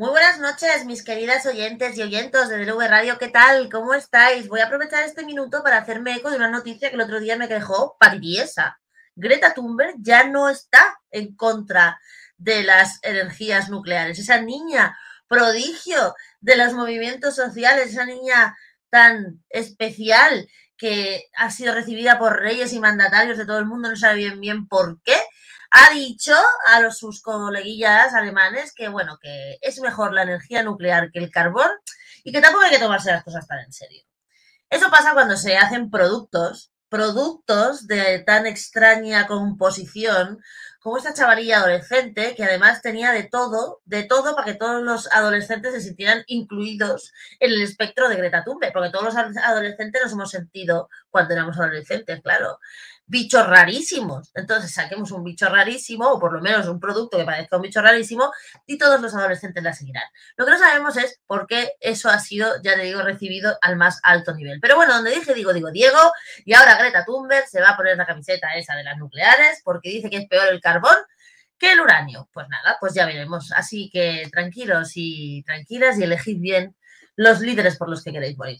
Muy buenas noches, mis queridas oyentes y oyentos de DLV Radio. ¿Qué tal? ¿Cómo estáis? Voy a aprovechar este minuto para hacerme eco de una noticia que el otro día me dejó patiesa. Greta Thunberg ya no está en contra de las energías nucleares. Esa niña prodigio de los movimientos sociales, esa niña tan especial que ha sido recibida por reyes y mandatarios de todo el mundo, no sabe bien por qué, ha dicho a los, sus coleguillas alemanes que, bueno, que es mejor la energía nuclear que el carbón y que tampoco hay que tomarse las cosas tan en serio. Eso pasa cuando se hacen productos, productos de tan extraña composición como esta chavalilla adolescente que además tenía de todo, de todo para que todos los adolescentes se sintieran incluidos en el espectro de Greta Thunberg, porque todos los adolescentes nos hemos sentido cuando éramos adolescentes, claro bichos rarísimos. Entonces saquemos un bicho rarísimo, o por lo menos un producto que parezca un bicho rarísimo, y todos los adolescentes la seguirán. Lo que no sabemos es por qué eso ha sido, ya te digo, recibido al más alto nivel. Pero bueno, donde dije, digo, digo, Diego, y ahora Greta Thunberg se va a poner la camiseta esa de las nucleares, porque dice que es peor el carbón que el uranio. Pues nada, pues ya veremos. Así que tranquilos y tranquilas y elegid bien los líderes por los que queréis morir.